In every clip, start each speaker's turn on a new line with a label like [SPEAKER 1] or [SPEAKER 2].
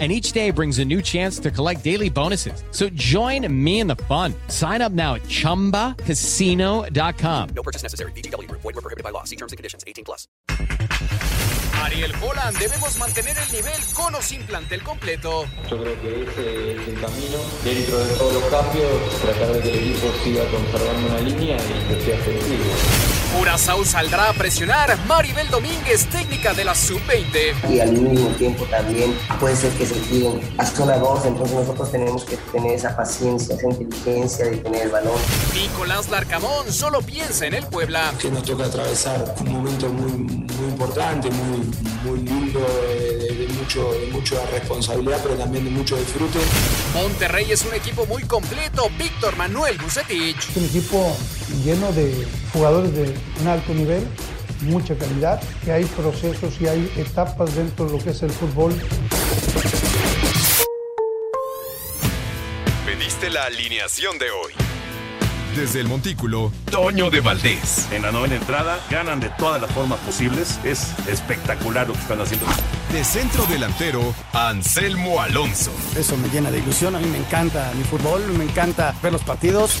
[SPEAKER 1] and each day brings a new chance to collect daily bonuses. So join me in the fun. Sign up now at ChumbaCasino.com.
[SPEAKER 2] No purchase necessary. BGW. Void were prohibited by law. See terms and conditions. 18 plus.
[SPEAKER 3] Ariel Holland, debemos mantener el nivel con o sin plantel completo.
[SPEAKER 4] Yo creo que ese es el camino. Dentro de todos los cambios, tratar de que el equipo siga conservando una línea y que sea efectivo.
[SPEAKER 3] Curazao saldrá a presionar. Maribel Domínguez, técnica de la sub-20.
[SPEAKER 5] Y al mismo tiempo también puede ser que se tiren a zona 2, entonces nosotros tenemos que tener esa paciencia, esa inteligencia de tener el balón.
[SPEAKER 3] Nicolás Larcamón solo piensa en el Puebla.
[SPEAKER 6] Que nos toca atravesar un momento muy, muy importante, muy, muy lindo, de, de, mucho, de mucha responsabilidad, pero también de mucho disfrute.
[SPEAKER 3] Monterrey es un equipo muy completo. Víctor Manuel Bucetich.
[SPEAKER 7] Un equipo lleno de jugadores de un alto nivel, mucha calidad, que hay procesos y hay etapas dentro de lo que es el fútbol.
[SPEAKER 8] Pediste la alineación de hoy. Desde el Montículo, Toño de Valdés.
[SPEAKER 9] En la novena entrada, ganan de todas las formas posibles. Es espectacular lo que están haciendo.
[SPEAKER 8] De centro delantero, Anselmo Alonso.
[SPEAKER 10] Eso me llena de ilusión. A mí me encanta mi fútbol, me encanta ver los partidos.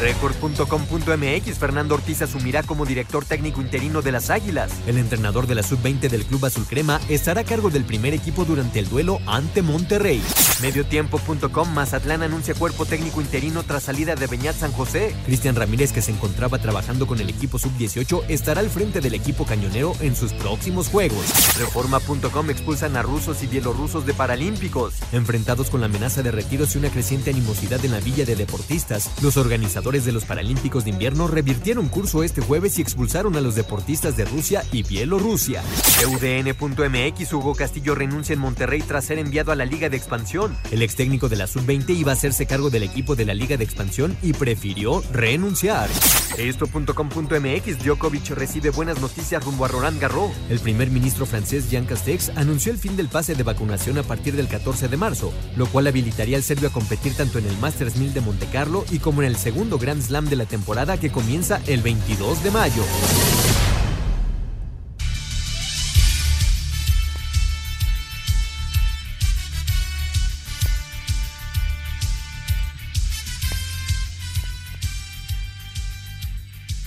[SPEAKER 11] Record.com.mx Fernando Ortiz asumirá como director técnico interino de las Águilas. El entrenador de la sub-20 del Club Azul Crema estará a cargo del primer equipo durante el duelo ante Monterrey. Mediotiempo.com Mazatlán anuncia cuerpo técnico interino tras salida de Beñat San José. Cristian Ramírez, que se encontraba trabajando con el equipo sub-18, estará al frente del equipo cañonero en sus próximos juegos. Reforma.com expulsan a rusos y bielorrusos de Paralímpicos. Enfrentados con la amenaza de retiros y una creciente animosidad en la villa de deportistas, los organizadores de los Paralímpicos de Invierno revirtieron curso este jueves y expulsaron a los deportistas de Rusia y Bielorrusia. UDN.mx Hugo Castillo renuncia en Monterrey tras ser enviado a la Liga de Expansión. El ex técnico de la Sub-20 iba a hacerse cargo del equipo de la Liga de Expansión y prefirió renunciar. Esto.com.mx Djokovic recibe buenas noticias rumbo a Roland Garros. El primer ministro francés Jean Castex anunció el fin del pase de vacunación a partir del 14 de marzo, lo cual habilitaría al serbio a competir tanto en el Masters 1000 de Monte Carlo y como en el segundo Grand Slam de la temporada que comienza el 22 de mayo.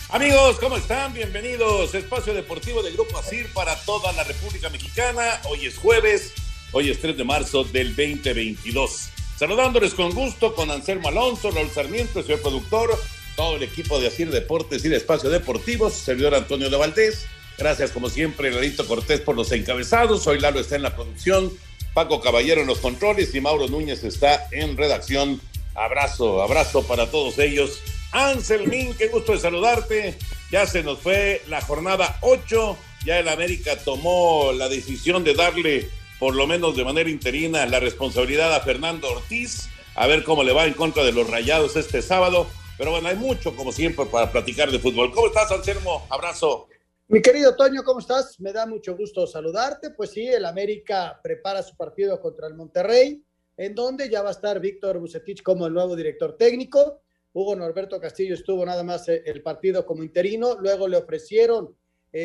[SPEAKER 12] Amigos, ¿cómo están? Bienvenidos. Espacio Deportivo del Grupo ASIR para toda la República Mexicana. Hoy es jueves, hoy es 3 de marzo del 2022. Saludándoles con gusto con Anselmo Alonso, Raúl Sarmiento, señor productor, todo el equipo de Asir Deportes y de Espacio Deportivo, servidor Antonio de Valdés. Gracias, como siempre, Lalito Cortés por los encabezados. Hoy Lalo está en la producción, Paco Caballero en los controles y Mauro Núñez está en redacción. Abrazo, abrazo para todos ellos. Anselmín, qué gusto de saludarte. Ya se nos fue la jornada 8. Ya el América tomó la decisión de darle, por lo menos de manera interina, la responsabilidad a Fernando Ortiz. A ver cómo le va en contra de los rayados este sábado. Pero bueno, hay mucho, como siempre, para platicar de fútbol. ¿Cómo estás, Anselmo? Abrazo.
[SPEAKER 13] Mi querido Toño, ¿cómo estás? Me da mucho gusto saludarte. Pues sí, el América prepara su partido contra el Monterrey, en donde ya va a estar Víctor Bucetich como el nuevo director técnico. Hugo Norberto Castillo estuvo nada más eh, el partido como interino, luego le ofrecieron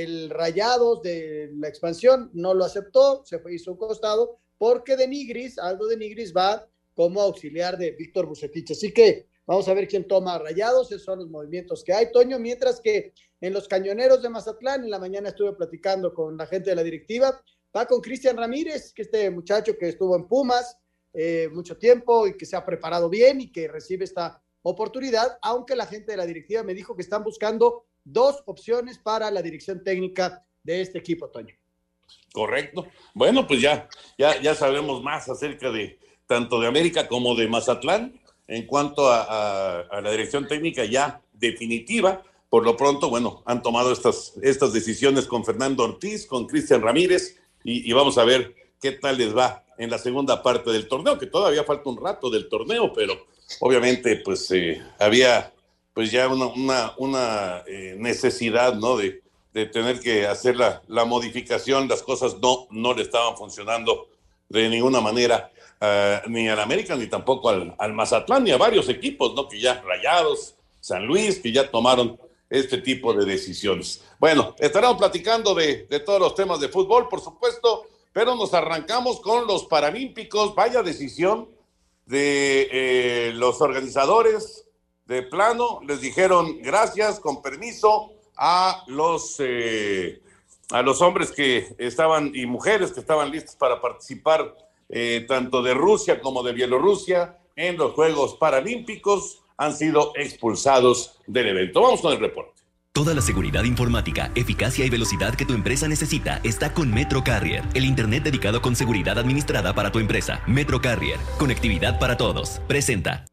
[SPEAKER 13] el Rayados de la expansión, no lo aceptó, se fue hizo un costado, porque de Nigris, Aldo de Nigris va como auxiliar de Víctor Bucetich. Así que vamos a ver quién toma Rayados, esos son los movimientos que hay, Toño, mientras que en los cañoneros de Mazatlán, en la mañana estuve platicando con la gente de la directiva, va con Cristian Ramírez, que este muchacho que estuvo en Pumas eh, mucho tiempo y que se ha preparado bien y que recibe esta oportunidad, aunque la gente de la directiva me dijo que están buscando dos opciones para la dirección técnica de este equipo, Toño.
[SPEAKER 12] Correcto. Bueno, pues ya, ya, ya sabemos más acerca de tanto de América como de Mazatlán. en cuanto a, la dirección técnica ya definitiva. Por lo pronto, bueno, han tomado estas, estas decisiones con Fernando Ortiz, con Cristian Ramírez, y, y, vamos a ver qué tal les va en la segunda parte del torneo, que todavía falta un rato del torneo, pero obviamente pues eh, había pues ya una, una, una eh, necesidad, ¿no? De, de, tener que hacer la, la, modificación, las cosas no, no le estaban funcionando de ninguna manera, uh, ni al América, ni tampoco al, al Mazatlán, ni a varios equipos, ¿no? Que ya rayados, San Luis, que ya tomaron este tipo de decisiones. Bueno, estaremos platicando de, de, todos los temas de fútbol, por supuesto, pero nos arrancamos con los Paralímpicos. Vaya decisión de eh, los organizadores de plano. Les dijeron gracias, con permiso, a los, eh, a los hombres que estaban y mujeres que estaban listos para participar eh, tanto de Rusia como de Bielorrusia en los Juegos Paralímpicos han sido expulsados del evento. Vamos con el reporte.
[SPEAKER 14] Toda la seguridad informática, eficacia y velocidad que tu empresa necesita está con Metro Carrier, el Internet dedicado con seguridad administrada para tu empresa. Metro Carrier, conectividad para todos. Presenta.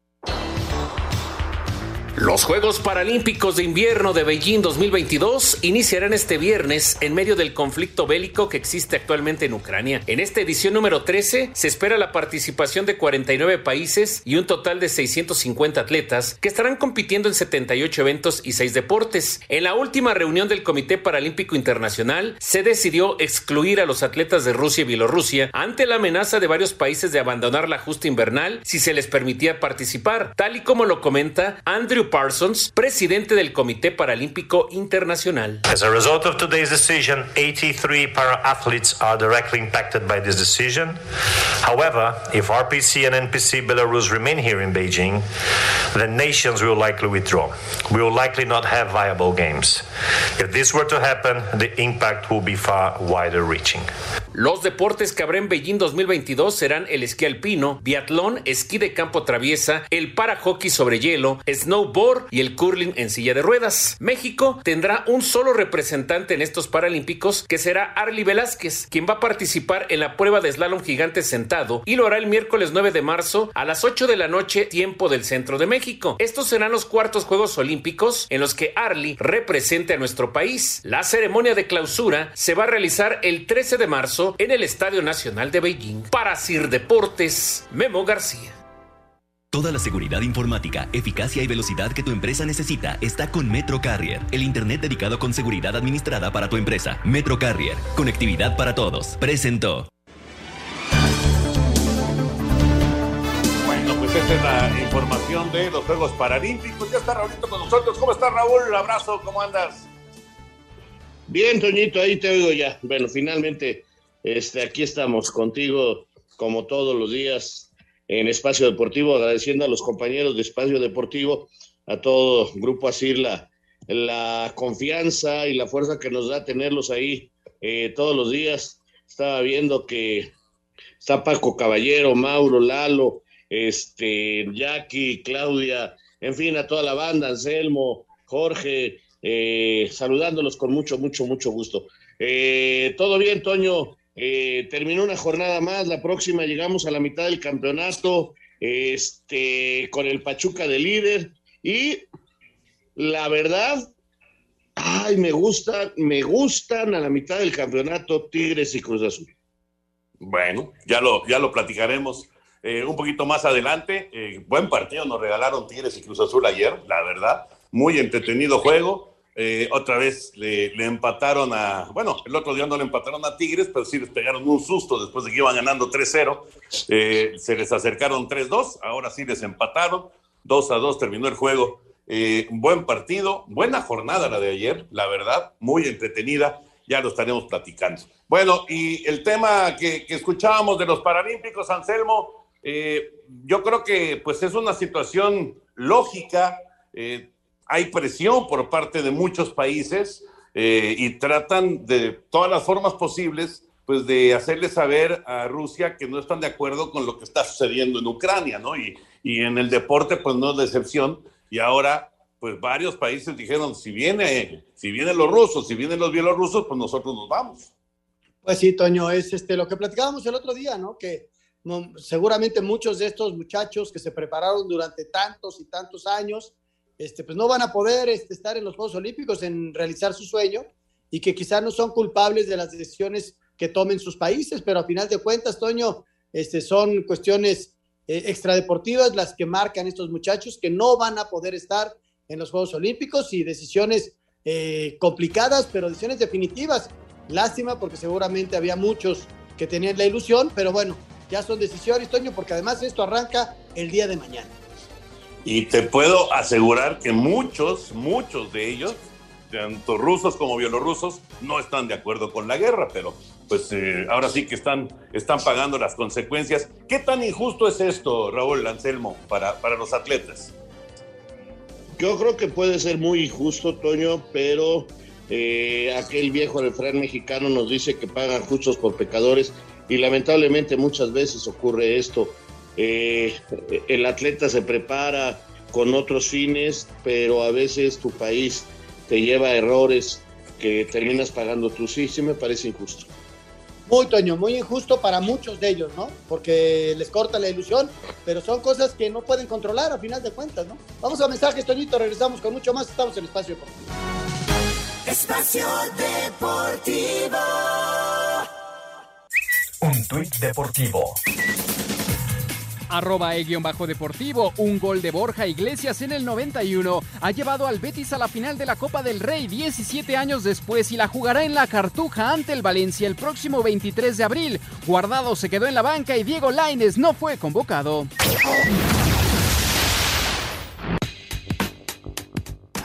[SPEAKER 15] Los Juegos Paralímpicos de Invierno de Beijing 2022 iniciarán este viernes en medio del conflicto bélico que existe actualmente en Ucrania. En esta edición número 13 se espera la participación de 49 países y un total de 650 atletas que estarán compitiendo en 78 eventos y 6 deportes. En la última reunión del Comité Paralímpico Internacional se decidió excluir a los atletas de Rusia y Bielorrusia ante la amenaza de varios países de abandonar la justa invernal si se les permitía participar, tal y como lo comenta Andrew Parsons, presidente del Comité Paralímpico Internacional.
[SPEAKER 16] As a result of today's decision, 83 para athletes are directly impacted by this decision. However, if RPC and NPC Belarus remain here in Beijing, then nations will likely withdraw. We will likely not have viable games. If this were to happen, the impact will be far wider reaching.
[SPEAKER 15] Los deportes que habrá en Beijing 2022 serán el esquí alpino, biatlón, esquí de campo traviesa, el para hockey sobre hielo, snowboard y el curling en silla de ruedas. México tendrá un solo representante en estos Paralímpicos que será Arly Velázquez, quien va a participar en la prueba de slalom gigante sentado y lo hará el miércoles 9 de marzo a las 8 de la noche tiempo del centro de México. Estos serán los cuartos Juegos Olímpicos en los que Arly represente a nuestro país. La ceremonia de clausura se va a realizar el 13 de marzo en el Estadio Nacional de Beijing. Para Sir Deportes, Memo García.
[SPEAKER 14] Toda la seguridad informática, eficacia y velocidad que tu empresa necesita está con Metro Carrier, el Internet dedicado con seguridad administrada para tu empresa. Metro Carrier, conectividad para todos. Presentó.
[SPEAKER 12] Bueno, pues esta es la información de los Juegos Paralímpicos. Ya está Raulito con nosotros. ¿Cómo estás, Raúl? Un abrazo, ¿cómo andas?
[SPEAKER 17] Bien, Toñito, ahí te oigo ya. Bueno, finalmente, este, aquí estamos contigo, como todos los días, en Espacio Deportivo, agradeciendo a los compañeros de Espacio Deportivo, a todo Grupo Asir, la, la confianza y la fuerza que nos da tenerlos ahí eh, todos los días. Estaba viendo que está Paco Caballero, Mauro, Lalo, este, Jackie, Claudia, en fin, a toda la banda, Anselmo, Jorge, eh, saludándolos con mucho, mucho, mucho gusto. Eh, Todo bien, Toño. Eh, terminó una jornada más, la próxima llegamos a la mitad del campeonato, este, con el Pachuca de líder y la verdad, ay, me gusta, me gustan a la mitad del campeonato Tigres y Cruz Azul.
[SPEAKER 12] Bueno, ya lo, ya lo platicaremos eh, un poquito más adelante. Eh, buen partido nos regalaron Tigres y Cruz Azul ayer, la verdad. Muy entretenido juego. Eh, otra vez le, empataron a, bueno, el otro día no le empataron a Tigres, pero sí les pegaron un susto después de que iban ganando 3-0. Eh, se les acercaron 3-2, ahora sí les empataron. 2 a 2 terminó el juego. Eh, buen partido, buena jornada la de ayer, la verdad, muy entretenida. Ya lo estaremos platicando. Bueno, y el tema que, escuchábamos de los Paralímpicos, Anselmo, eh, yo creo que pues es una situación lógica. Hay presión por parte de muchos países eh, y tratan de todas las formas posibles pues de hacerle saber a Rusia que no están de acuerdo con lo que está sucediendo en Ucrania, ¿no? Y, y en el deporte pues no es de excepción y ahora pues varios países dijeron si viene si vienen los rusos, si vienen los bielorrusos, pues nosotros nos vamos.
[SPEAKER 13] Pues sí, Toño, es este lo que platicábamos el otro día, ¿no? Que seguramente muchos de estos muchachos que se prepararon durante tantos y tantos años, este, pues no van a poder este, estar en los Juegos Olímpicos, en realizar su sueño, y que quizás no son culpables de las decisiones que tomen sus países, pero a final de cuentas, Toño, este, son cuestiones eh, extradeportivas las que marcan estos muchachos que no van a poder estar en los Juegos Olímpicos y decisiones eh, complicadas, pero decisiones definitivas. Lástima porque seguramente había muchos que tenían la ilusión, pero bueno, ya son decisiones, Toño, porque además esto arranca el día de mañana.
[SPEAKER 12] Y te puedo asegurar que muchos, muchos de ellos, tanto rusos como bielorrusos, no están de acuerdo con la guerra, pero pues eh, ahora sí que están, están pagando las consecuencias. ¿Qué tan injusto es esto, Raúl Anselmo, para, para los atletas?
[SPEAKER 17] Yo creo que puede ser muy injusto, Toño, pero eh, aquel viejo refrán mexicano nos dice que pagan justos por pecadores y lamentablemente muchas veces ocurre esto. Eh, el atleta se prepara con otros fines, pero a veces tu país te lleva a errores que terminas pagando tú. Sí, sí me parece injusto.
[SPEAKER 13] Muy, Toño, muy injusto para muchos de ellos, ¿no? Porque les corta la ilusión, pero son cosas que no pueden controlar a final de cuentas, ¿no? Vamos a mensajes, Toñito, regresamos con mucho más. Estamos en Espacio Deportivo.
[SPEAKER 18] Espacio Deportivo.
[SPEAKER 19] Un tuit deportivo
[SPEAKER 20] arroba e-bajo deportivo. Un gol de Borja Iglesias en el 91 ha llevado al Betis a la final de la Copa del Rey 17 años después y la jugará en la Cartuja ante el Valencia el próximo 23 de abril. Guardado se quedó en la banca y Diego Laines no fue convocado.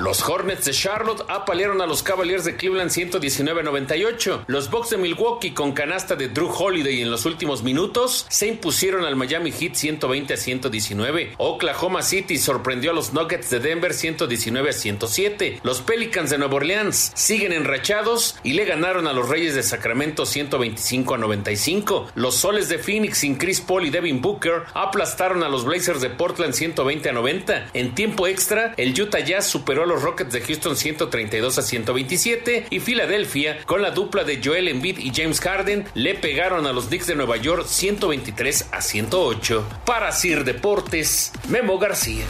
[SPEAKER 15] Los Hornets de Charlotte apalearon a los Cavaliers de Cleveland 119-98. Los Bucks de Milwaukee con canasta de Drew Holiday en los últimos minutos se impusieron al Miami Heat 120 119. Oklahoma City sorprendió a los Nuggets de Denver 119 107. Los Pelicans de Nueva Orleans siguen enrachados y le ganaron a los Reyes de Sacramento 125 95. Los Soles de Phoenix sin Chris Paul y Devin Booker aplastaron a los Blazers de Portland 120 90. En tiempo extra, el Utah Jazz superó a los Rockets de Houston 132 a 127 y Filadelfia con la dupla de Joel Embiid y James Harden le pegaron a los Knicks de Nueva York 123 a 108. Para Sir Deportes, Memo García.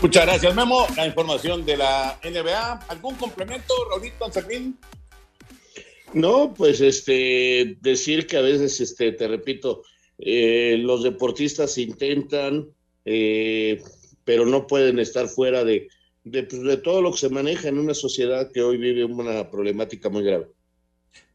[SPEAKER 12] Muchas gracias, Memo. La información de la NBA. ¿Algún complemento, Raulito Anservín?
[SPEAKER 17] No, pues este, decir que a veces, este, te repito, eh, los deportistas intentan eh, pero no pueden estar fuera de, pues, de, todo lo que se maneja en una sociedad que hoy vive una problemática muy grave.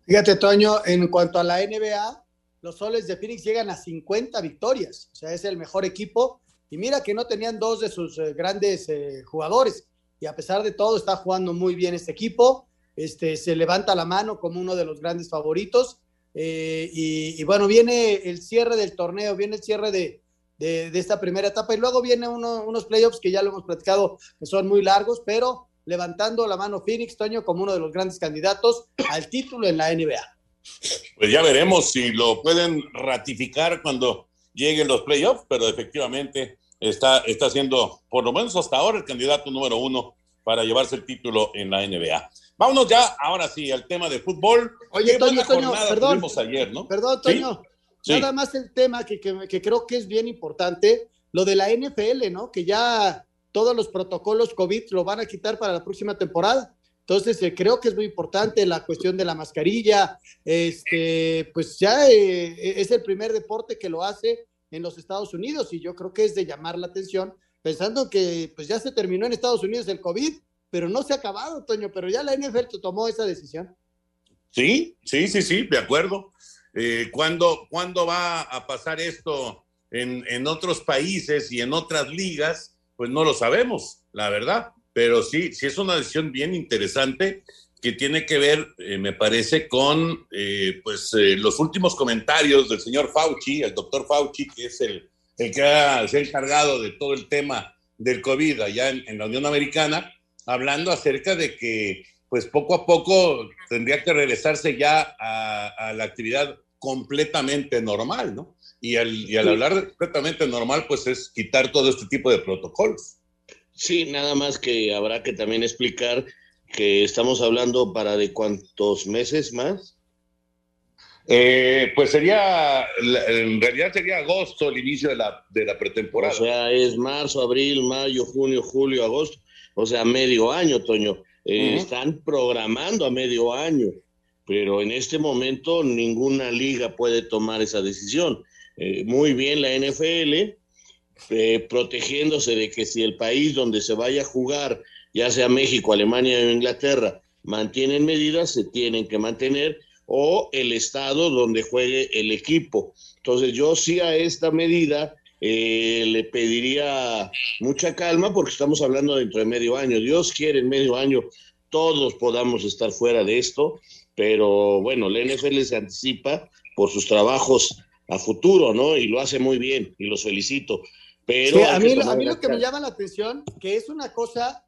[SPEAKER 13] Fíjate, Toño, en cuanto a la NBA, los soles de Phoenix llegan a 50 victorias, o sea, es el mejor equipo. Y mira que no tenían dos de sus eh, grandes eh, jugadores, y a pesar de todo, está jugando muy bien este equipo. Este, se levanta la mano como uno de los grandes favoritos. Eh, y, y, bueno, viene el cierre del torneo, viene el cierre de, de, esta primera etapa. Y luego vienen unos playoffs que ya lo hemos platicado, que son muy largos, pero levantando la mano Phoenix, Toño, como uno de los grandes candidatos al título en la NBA.
[SPEAKER 12] Pues ya veremos si lo pueden ratificar cuando lleguen los playoffs, pero efectivamente está, está siendo, por lo menos hasta ahora, el candidato número uno para llevarse el título en la NBA. Vámonos ya, ahora sí, al tema de fútbol.
[SPEAKER 13] Oye, Toño, Toño, perdón.
[SPEAKER 12] ayer, ¿no?
[SPEAKER 13] Perdón, Toño. Nada más el tema que, que, creo que es bien importante, lo de la NFL, ¿no? Que ya todos los protocolos COVID lo van a quitar para la próxima temporada. Entonces, eh, creo que es muy importante la cuestión de la mascarilla. Este, pues ya eh, es el primer deporte que lo hace en los Estados Unidos y yo creo que es de llamar la atención, pensando que pues ya se terminó en Estados Unidos el COVID, pero no se ha acabado, Toño, pero ya la NFL tomó esa decisión.
[SPEAKER 12] Sí, sí, sí, sí, de acuerdo. Eh, ¿cuándo, va a pasar esto en, en, otros países y en otras ligas? Pues no lo sabemos, la verdad. Pero sí, sí es una decisión bien interesante que tiene que ver, eh, me parece, con eh, pues los últimos comentarios del señor Fauci, el doctor Fauci, que es el, el que ha, se ha encargado de todo el tema del COVID allá en, en la Unión Americana, hablando acerca de que pues poco a poco tendría que regresarse ya a, a la actividad completamente normal, ¿no? Y al, y al hablar de completamente normal, pues es quitar todo este tipo de protocolos.
[SPEAKER 17] Sí, nada más que habrá que también explicar que estamos hablando para de cuántos meses más.
[SPEAKER 12] Eh, pues sería, en realidad sería agosto el inicio de la, de la pretemporada.
[SPEAKER 17] O sea, es marzo, abril, mayo, junio, julio, agosto. O sea, medio año, Toño. Eh, están programando a medio año, pero en este momento ninguna liga puede tomar esa decisión. Eh, muy bien la NFL, protegiéndose de que si el país donde se vaya a jugar, ya sea México, Alemania o Inglaterra, mantienen medidas, se tienen que mantener o el estado donde juegue el equipo. Entonces yo sí a esta medida eh, le pediría mucha calma porque estamos hablando dentro de medio año. Dios quiere en medio año todos podamos estar fuera de esto, pero bueno, la NFL se anticipa por sus trabajos a futuro, ¿no? Y lo hace muy bien y los felicito. Pero
[SPEAKER 13] a, mí, a mí lo que me llama la atención, que es una cosa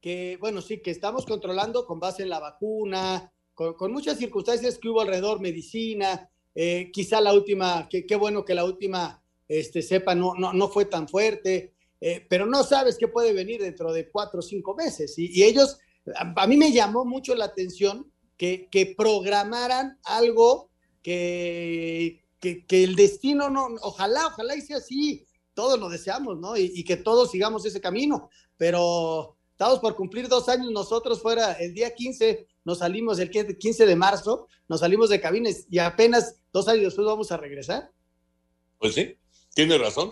[SPEAKER 13] que, bueno, sí, que estamos controlando con base en la vacuna, con, muchas circunstancias que hubo alrededor, medicina, eh, quizá la última, qué bueno que la última este, cepa no, no, no fue tan fuerte, eh, pero no sabes qué puede venir dentro de cuatro o cinco meses. Y, ellos, a, mí me llamó mucho la atención que, que programaran algo que, que, que, el destino no, ojalá, ojalá y sea así, todos lo deseamos, ¿no? Y, y que todos sigamos ese camino, pero estamos por cumplir dos años, nosotros fuera el día 15 nos salimos el 15 de marzo, nos salimos de cabines y apenas dos años después vamos a regresar.
[SPEAKER 12] Pues sí, tiene razón.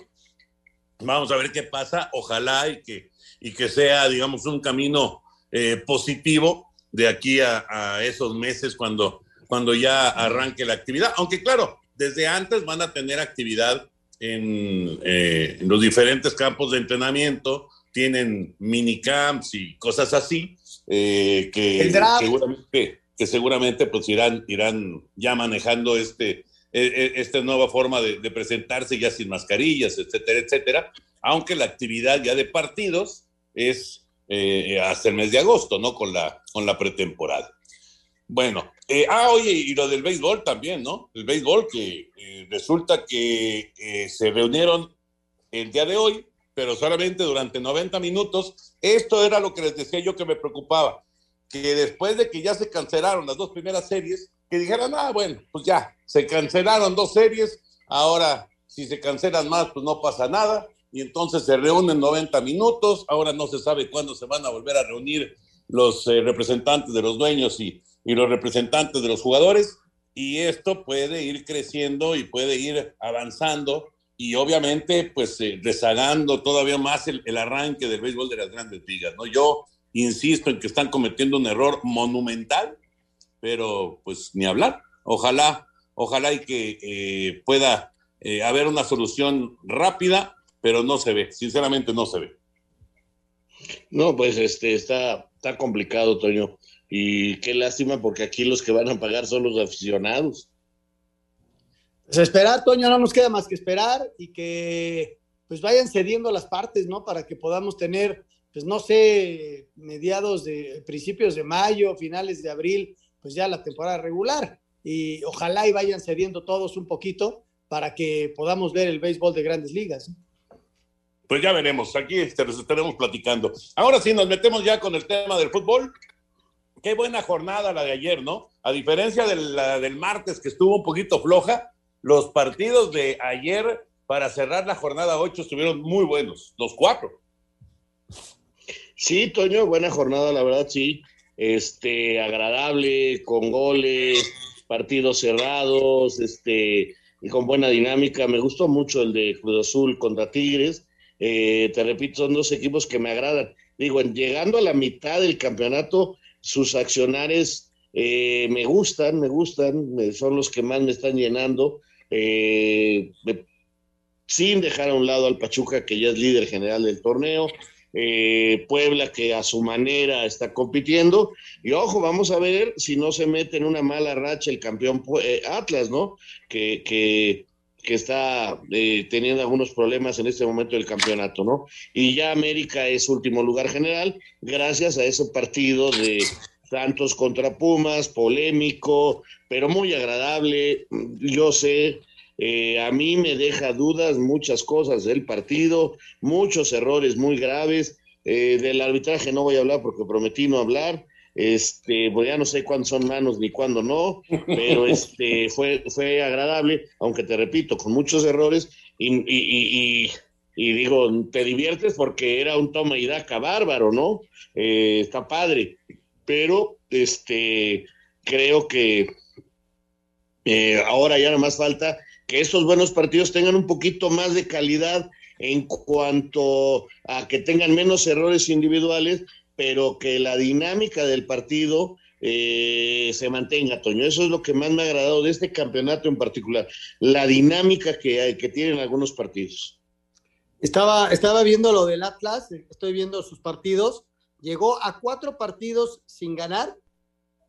[SPEAKER 12] Vamos a ver qué pasa. Ojalá y que, y que sea, digamos, un camino eh, positivo de aquí a, esos meses cuando, cuando ya arranque la actividad. Aunque claro, desde antes van a tener actividad en, eh, en los diferentes campos de entrenamiento, tienen minicamps y cosas así eh, que, seguramente, que seguramente pues irán, irán ya manejando este, e, e, esta nueva forma de, presentarse ya sin mascarillas, etcétera, etcétera, aunque la actividad ya de partidos es eh, hasta el mes de agosto, ¿no? Con la, con la pretemporada. Bueno, eh, ah, oye, y lo del béisbol también, ¿no? El béisbol que resulta que se reunieron el día de hoy pero solamente durante 90 minutos. Esto era lo que les decía yo que me preocupaba, que después de que ya se cancelaron las dos primeras series, que dijeran, ah, bueno, pues ya, se cancelaron dos series, ahora si se cancelan más, pues no pasa nada, y entonces se reúnen 90 minutos, ahora no se sabe cuándo se van a volver a reunir los eh, representantes de los dueños y, y los representantes de los jugadores, y esto puede ir creciendo y puede ir avanzando y obviamente pues eh, rezagando todavía más el, arranque del béisbol de las grandes ligas, ¿no? Yo insisto en que están cometiendo un error monumental, pero pues ni hablar. Ojalá, ojalá y que eh, pueda eh, haber una solución rápida, pero no se ve, sinceramente no se ve.
[SPEAKER 17] No, pues este está, está complicado, Toño. Y qué lástima porque aquí los que van a pagar son los aficionados.
[SPEAKER 13] Pues esperar, Toño, no nos queda más que esperar y que pues vayan cediendo las partes, ¿no? Para que podamos tener, pues no sé, mediados de principios de mayo, finales de abril, pues ya la temporada regular. Y ojalá y vayan cediendo todos un poquito para que podamos ver el béisbol de grandes ligas.
[SPEAKER 12] Pues ya veremos, aquí estaremos platicando. Ahora sí, nos metemos ya con el tema del fútbol. Qué buena jornada la de ayer, ¿no? A diferencia de la del martes, que estuvo un poquito floja, los partidos de ayer para cerrar la jornada 8 estuvieron muy buenos, los cuatro.
[SPEAKER 17] Sí, Toño, buena jornada, la verdad, sí. Este, agradable, con goles, partidos cerrados, este, y con buena dinámica. Me gustó mucho el de Cruz Azul contra Tigres. Eh, te repito, son dos equipos que me agradan. Digo, llegando a la mitad del campeonato, sus accionares eh, me gustan, me gustan, son los que más me están llenando eh, sin dejar a un lado al Pachuca, que ya es líder general del torneo, eh, Puebla, que a su manera está compitiendo, y ojo, vamos a ver si no se mete en una mala racha el campeón Atlas, ¿no? Que, que está eh, teniendo algunos problemas en este momento del campeonato, ¿no? Y ya América es último lugar general, gracias a ese partido de Santos contra Pumas, polémico, pero muy agradable. Yo sé, eh, a mí me deja dudas muchas cosas del partido, muchos errores muy graves. Eh, del arbitraje no voy a hablar porque prometí no hablar. Este, pues ya no sé cuándo son manos ni cuándo no, pero este, fue, fue agradable, aunque te repito, con muchos errores, y, y, y, y digo, te diviertes porque era un toma y daca bárbaro, ¿no? Eh, está padre, pero este, creo que eh, ahora ya nada más falta que estos buenos partidos tengan un poquito más de calidad en cuanto a que tengan menos errores individuales, pero que la dinámica del partido eh, se mantenga, Toño. Eso es lo que más me ha agradado de este campeonato en particular, la dinámica que, hay, que tienen algunos partidos.
[SPEAKER 13] Estaba, estaba viendo lo del Atlas, estoy viendo sus partidos, llegó a cuatro partidos sin ganar,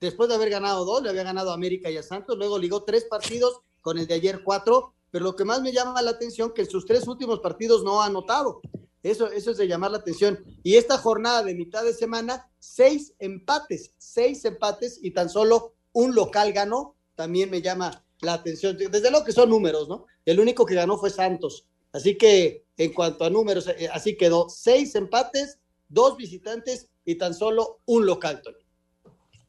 [SPEAKER 13] después de haber ganado dos, le había ganado a América y a Santos, luego ligó tres partidos con el de ayer cuatro, pero lo que más me llama la atención que en sus tres últimos partidos no ha anotado. Eso, eso es de llamar la atención. Y esta jornada de mitad de semana, seis empates, seis empates y tan solo un local ganó, también me llama la atención. Desde luego que son números, ¿no? El único que ganó fue Santos. Así que en cuanto a números, eh, así quedó seis empates, dos visitantes y tan solo un local, Tony.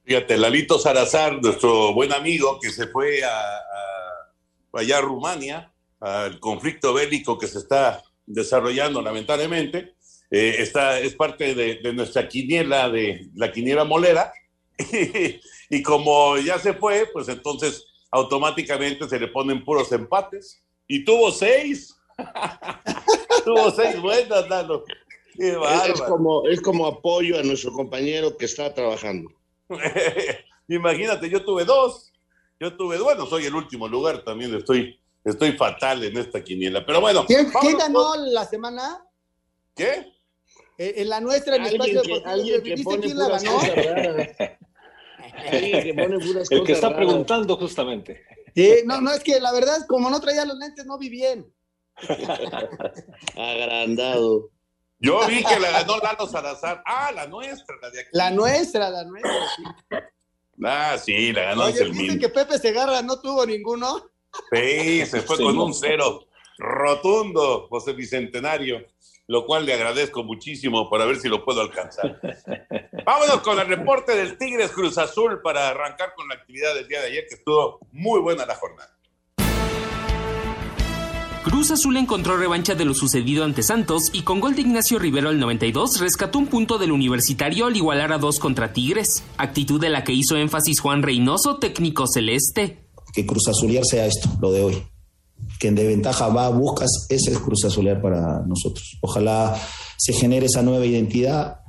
[SPEAKER 12] Fíjate, Lalito Salazar, nuestro buen amigo que se fue a, a allá a Rumania, al conflicto bélico que se está desarrollando lamentablemente, eh, está, es parte de, de, nuestra quiniela, de la quiniela molera, y, como ya se fue, pues entonces automáticamente se le ponen puros empates, y tuvo seis, tuvo seis buenas, Lalo.
[SPEAKER 17] Qué es, es, como, es como apoyo a nuestro compañero que está trabajando.
[SPEAKER 12] Imagínate, yo tuve dos, yo tuve, bueno, soy el último lugar, también estoy Estoy fatal en esta quiniela. Pero bueno.
[SPEAKER 13] ¿Quién, ¿quién ganó la semana?
[SPEAKER 12] ¿Qué?
[SPEAKER 13] Eh, en la nuestra, en el espacio
[SPEAKER 17] que, alguien que pone quién la ganó?
[SPEAKER 21] que pone puras el que está raras. preguntando justamente.
[SPEAKER 13] Sí, no, no, es que la verdad, como no traía los lentes, no vi bien.
[SPEAKER 17] Agrandado.
[SPEAKER 12] Yo vi que la ganó Lalo Salazar. Ah, la nuestra, la de aquí.
[SPEAKER 13] La nuestra, la nuestra, sí.
[SPEAKER 12] Ah, sí, la ganó
[SPEAKER 13] Oye, dicen que Pepe Segarra no tuvo ninguno.
[SPEAKER 12] Sí, se fue sí, con no. un cero rotundo, José Bicentenario, lo cual le agradezco muchísimo para ver si lo puedo alcanzar. Vámonos con el reporte del Tigres Cruz Azul para arrancar con la actividad del día de ayer, que estuvo muy buena la jornada.
[SPEAKER 22] Cruz Azul encontró revancha de lo sucedido ante Santos y con gol de Ignacio Rivero al 92 rescató un punto del universitario al igualar a dos contra Tigres, actitud de la que hizo énfasis Juan Reynoso, técnico celeste
[SPEAKER 23] que Cruz Azulear sea esto, lo de hoy. Que en de ventaja va, buscas, ese es Cruz Azulear para nosotros. Ojalá se genere esa nueva identidad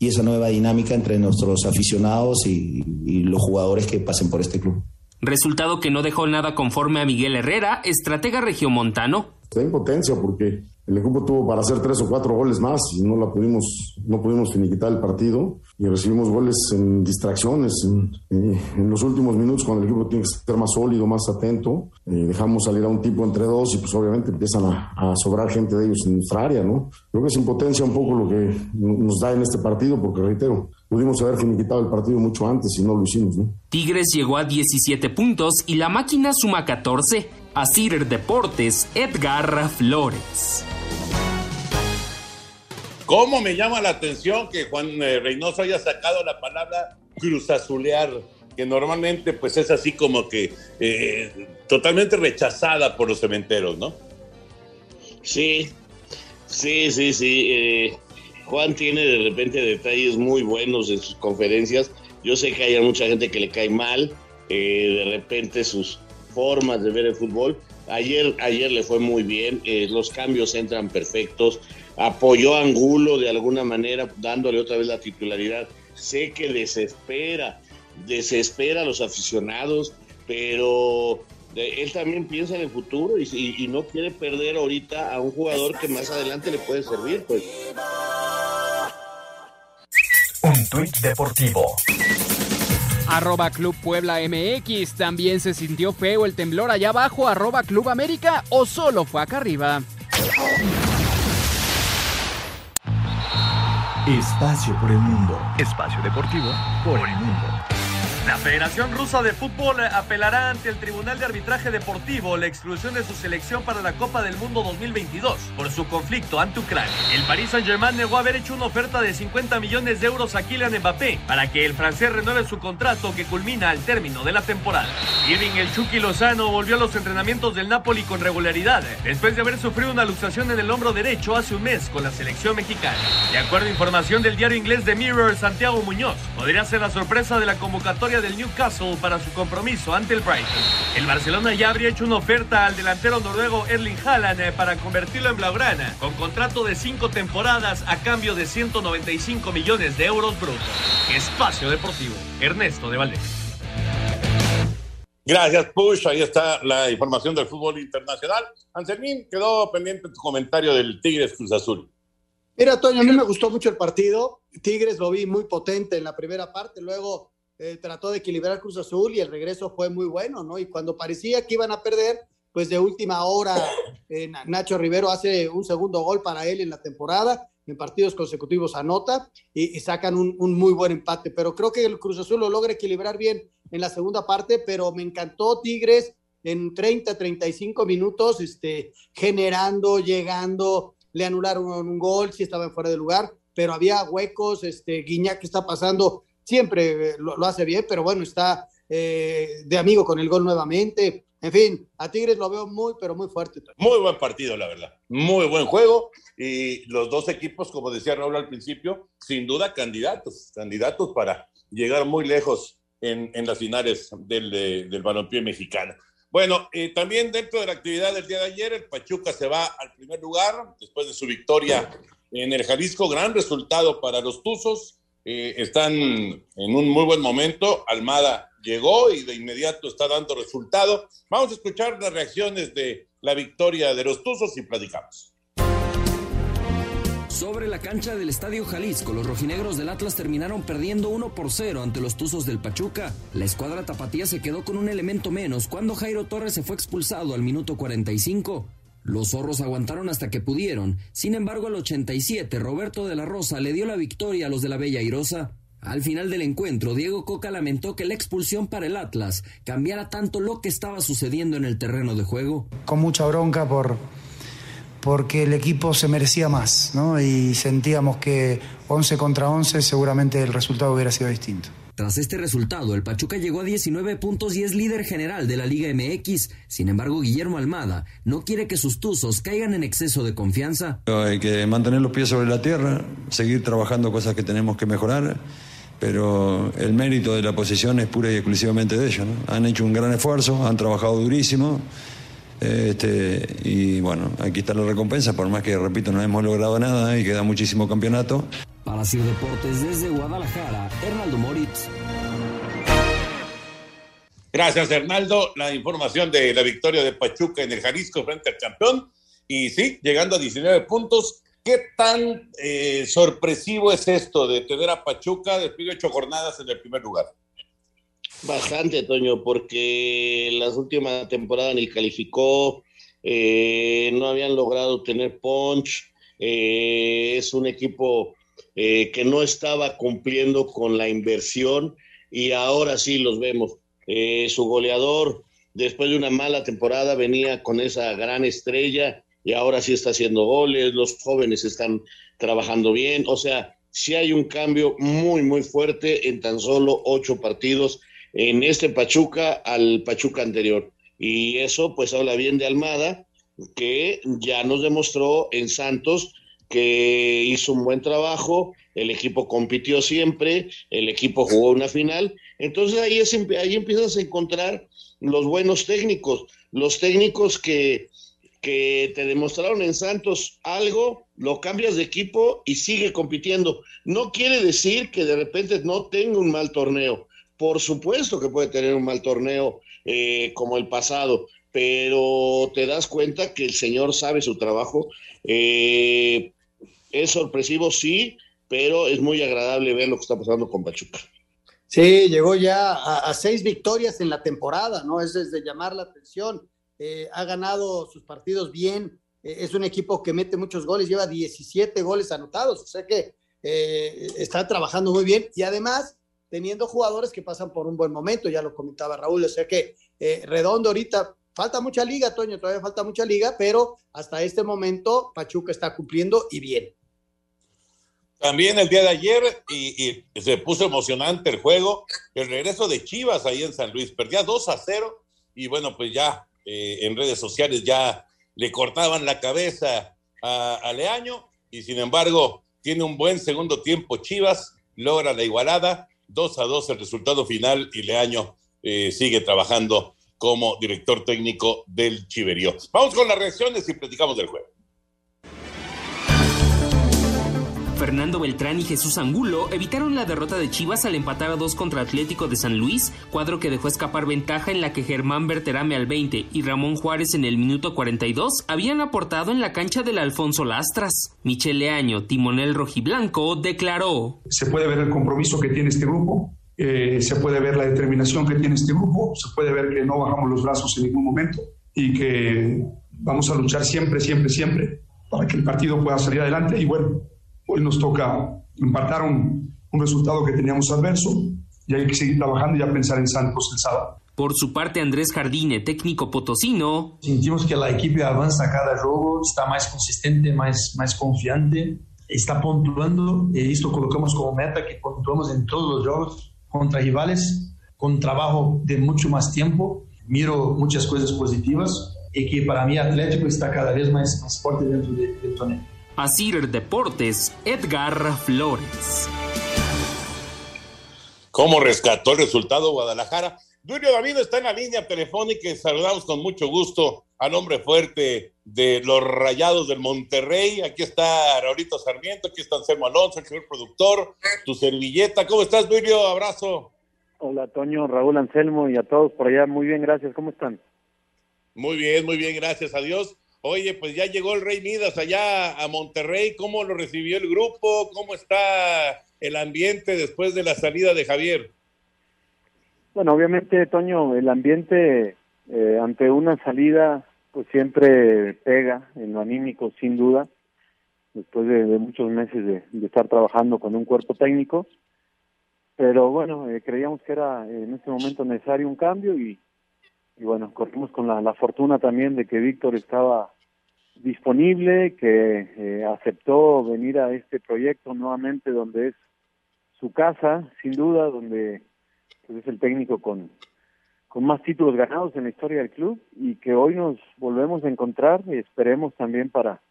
[SPEAKER 23] y esa nueva dinámica entre nuestros aficionados y, y los jugadores que pasen por este club.
[SPEAKER 22] Resultado que no dejó nada conforme a Miguel Herrera, estratega regiomontano.
[SPEAKER 24] Está en potencia porque el equipo tuvo para hacer tres o cuatro goles más y no la pudimos, no pudimos finiquitar el partido y recibimos goles en distracciones en, en, los últimos minutos cuando el equipo tiene que ser más sólido, más atento. Eh, dejamos salir a un tipo entre dos y pues obviamente empiezan a, a, sobrar gente de ellos en nuestra área, ¿no? Creo que es impotencia un poco lo que nos da en este partido porque reitero, pudimos haber finiquitado el partido mucho antes y no lo hicimos, ¿no?
[SPEAKER 22] Tigres llegó a 17 puntos y la máquina suma 14. A Cider Deportes, Edgar Flores.
[SPEAKER 12] ¿Cómo me llama la atención que Juan eh, Reynoso haya sacado la palabra cruzazulear? Que normalmente pues es así como que eh, totalmente rechazada por los cementeros, ¿no?
[SPEAKER 17] Sí, sí, sí, sí. Eh, Juan tiene de repente detalles muy buenos en sus conferencias. Yo sé que hay mucha gente que le cae mal, eh, de repente sus formas de ver el fútbol. Ayer, ayer le fue muy bien, eh, los cambios entran perfectos, apoyó a Angulo de alguna manera, dándole otra vez la titularidad. Sé que desespera, desespera a los aficionados, pero él también piensa en el futuro y, no quiere perder ahorita a un jugador que más adelante le puede servir. Pues.
[SPEAKER 19] Un tuit deportivo.
[SPEAKER 20] Arroba Club Puebla MX. También se sintió feo el temblor allá abajo. Arroba Club América. O solo fue acá arriba.
[SPEAKER 19] Espacio por el mundo. Espacio deportivo por el mundo.
[SPEAKER 25] La Federación Rusa de Fútbol apelará ante el Tribunal de Arbitraje Deportivo la exclusión de su selección para la Copa del Mundo 2022 por su conflicto ante Ucrania. El Paris Saint-Germain negó haber hecho una oferta de 50 millones de euros a Kylian Mbappé para que el francés renueve su contrato que culmina al término de la temporada. Irving el Chucky Lozano volvió a los entrenamientos del Napoli con regularidad después de haber sufrido una luxación en el hombro derecho hace un mes con la selección mexicana. De acuerdo a información del diario inglés de Mirror, Santiago Muñoz podría ser la sorpresa de la convocatoria del Newcastle para su compromiso ante el Brighton. El Barcelona ya habría hecho una oferta al delantero noruego Erling Haaland eh, para convertirlo en blaugrana, con contrato de cinco temporadas a cambio de 195 millones de euros brutos. Espacio Deportivo, Ernesto de Valdés.
[SPEAKER 12] Gracias, Push. Ahí está la información del fútbol internacional. Anselmín, quedó pendiente tu comentario del Tigres Cruz Azul.
[SPEAKER 13] Mira, Toño, a mí me gustó mucho el partido. Tigres lo vi muy potente en la primera parte, luego eh, trató de equilibrar Cruz Azul y el regreso fue muy bueno, ¿no? Y cuando parecía que iban a perder, pues de última hora eh, Nacho Rivero hace un segundo gol para él en la temporada, en partidos consecutivos anota y, sacan un, muy buen empate, pero creo que el Cruz Azul lo logra equilibrar bien en la segunda parte, pero me encantó Tigres en 30, 35 minutos, este, generando, llegando, le anularon un gol, si estaba fuera de lugar, pero había huecos, este, Guiñac está pasando siempre eh, lo, hace bien, pero bueno, está eh, de amigo con el gol nuevamente. En fin, a Tigres lo veo muy, pero muy fuerte.
[SPEAKER 12] Muy buen partido, la verdad. Muy buen juego. Y los dos equipos, como decía Raúl al principio, sin duda candidatos, candidatos para llegar muy lejos en, las finales del, del balompié mexicano. Bueno, eh, también dentro de la actividad del día de ayer, el Pachuca se va al primer lugar después de su victoria en el Jalisco. Gran resultado para los Tuzos. Eh, están en un muy buen momento. Almada llegó y de inmediato está dando resultado. Vamos a escuchar las reacciones de la victoria de los Tuzos y platicamos.
[SPEAKER 26] Sobre la cancha del Estadio Jalisco, los rojinegros del Atlas terminaron perdiendo 1 por 0 ante los Tuzos del Pachuca. La escuadra tapatía se quedó con un elemento menos cuando Jairo Torres se fue expulsado al minuto 45. Los zorros aguantaron hasta que pudieron. Sin embargo, al 87, Roberto de la Rosa le dio la victoria a los de la Bella Irosa. Al final del encuentro, Diego Coca lamentó que la expulsión para el Atlas cambiara tanto lo que estaba sucediendo en el terreno de juego.
[SPEAKER 27] Con mucha bronca por porque el equipo se merecía más, ¿no? Y sentíamos que 11 contra 11 seguramente el resultado hubiera sido distinto.
[SPEAKER 26] Tras este resultado, el Pachuca llegó a 19 puntos y es líder general de la Liga MX. Sin embargo, Guillermo Almada no quiere que sus tuzos caigan en exceso de confianza.
[SPEAKER 28] Hay que mantener los pies sobre la tierra, seguir trabajando cosas que tenemos que mejorar, pero el mérito de la posición es pura y exclusivamente de ellos. Han hecho un gran esfuerzo, han trabajado durísimo. Este, y bueno, aquí está la recompensa, por más que, repito, no hemos logrado nada y queda muchísimo campeonato.
[SPEAKER 26] Para Sir Deportes desde Guadalajara, Hernaldo Moritz.
[SPEAKER 12] Gracias, Hernaldo. La información de la victoria de Pachuca en el Jalisco frente al campeón. Y sí, llegando a 19 puntos. ¿Qué tan eh, sorpresivo es esto de tener a Pachuca después de ocho jornadas en el primer lugar?
[SPEAKER 17] Bastante, Toño, porque las últimas temporadas ni calificó, eh, no habían logrado tener punch. Eh, es un equipo eh, que no estaba cumpliendo con la inversión y ahora sí los vemos. Eh, su goleador, después de una mala temporada, venía con esa gran estrella y ahora sí está haciendo goles, los jóvenes están trabajando bien, o sea, sí hay un cambio muy, muy fuerte en tan solo ocho partidos en este Pachuca al Pachuca anterior. Y eso pues habla bien de Almada, que ya nos demostró en Santos que hizo un buen trabajo, el equipo compitió siempre, el equipo jugó una final, entonces ahí, ahí empiezas a encontrar los buenos técnicos, los técnicos que, que te demostraron en Santos algo, lo cambias de equipo y sigue compitiendo. No quiere decir que de repente no tenga un mal torneo. Por supuesto que puede tener un mal torneo eh, como el pasado, pero te das cuenta que el señor sabe su trabajo. Eh, es sorpresivo, sí, pero es muy agradable ver lo que está pasando con Pachuca.
[SPEAKER 13] Sí, llegó ya a, seis victorias en la temporada, ¿no? Es de llamar la atención. Eh, ha ganado sus partidos bien. Eh, es un equipo que mete muchos goles, lleva 17 goles anotados, o sea que eh, está trabajando muy bien. Y además, teniendo jugadores que pasan por un buen momento, ya lo comentaba Raúl, o sea que Redondo ahorita falta mucha liga, Toño, todavía falta mucha liga, pero hasta este momento Pachuca está cumpliendo y bien.
[SPEAKER 12] También el día de ayer, y, se puso emocionante el juego, el regreso de Chivas ahí en San Luis, perdía 2 a 0 y bueno, pues ya eh, en redes sociales ya le cortaban la cabeza a, Leaño y sin embargo tiene un buen segundo tiempo Chivas, logra la igualada, 2 a 2 el resultado final y Leaño eh, sigue trabajando como director técnico del Chiverío. Vamos con las reacciones y platicamos del juego.
[SPEAKER 22] Fernando Beltrán y Jesús Angulo evitaron la derrota de Chivas al empatar a dos contra Atlético de San Luis, cuadro que dejó escapar ventaja en la que Germán Berterame al 20 y Ramón Juárez en el minuto 42 habían aportado en la cancha del Alfonso Lastras. Michel Leaño, timonel rojiblanco, declaró.
[SPEAKER 29] Se puede ver el compromiso que tiene este grupo, eh, se puede ver la determinación que tiene este grupo, se puede ver que no bajamos los brazos en ningún momento y que vamos a luchar siempre, siempre, siempre para que el partido pueda salir adelante y bueno, Hoy nos toca empatar un, un resultado que teníamos adverso y hay que seguir trabajando y a pensar en Santos el sábado.
[SPEAKER 22] Por su parte, Andrés Jardine, técnico potosino.
[SPEAKER 30] Sentimos que la equipe avanza cada juego, está más consistente, más, más confiante, está puntuando. Y esto colocamos como meta que puntuamos en todos los juegos contra rivales, con trabajo de mucho más tiempo. Miro muchas cosas positivas y que para mí Atlético está cada vez más, más fuerte dentro del torneo.
[SPEAKER 22] Asir Deportes, Edgar Flores.
[SPEAKER 12] ¿Cómo rescató el resultado Guadalajara? Duilio Davino está en la línea telefónica y saludamos con mucho gusto al hombre fuerte de los Rayados del Monterrey. Aquí está Raulito Sarmiento, aquí está Anselmo Alonso, el señor productor, tu servilleta. ¿Cómo estás, Duilio? Abrazo.
[SPEAKER 31] Hola, Toño, Raúl Anselmo y a todos por allá. Muy bien, gracias. ¿Cómo están?
[SPEAKER 12] Muy bien, muy bien, gracias a Dios. Oye, pues ya llegó el Rey Midas allá a Monterrey. ¿Cómo lo recibió el grupo? ¿Cómo está el ambiente después de la salida de Javier?
[SPEAKER 31] Bueno, obviamente, Toño, el ambiente eh, ante una salida, pues siempre pega en lo anímico, sin duda, después de, muchos meses de, estar trabajando con un cuerpo técnico. Pero bueno, eh, creíamos que era en este momento necesario un cambio y, y bueno, corrimos con la, fortuna también de que Víctor estaba disponible, que eh, aceptó venir a este proyecto nuevamente donde es su casa, sin duda, donde pues, es el técnico con, con más títulos ganados en la historia del club y que hoy nos volvemos a encontrar y esperemos también para,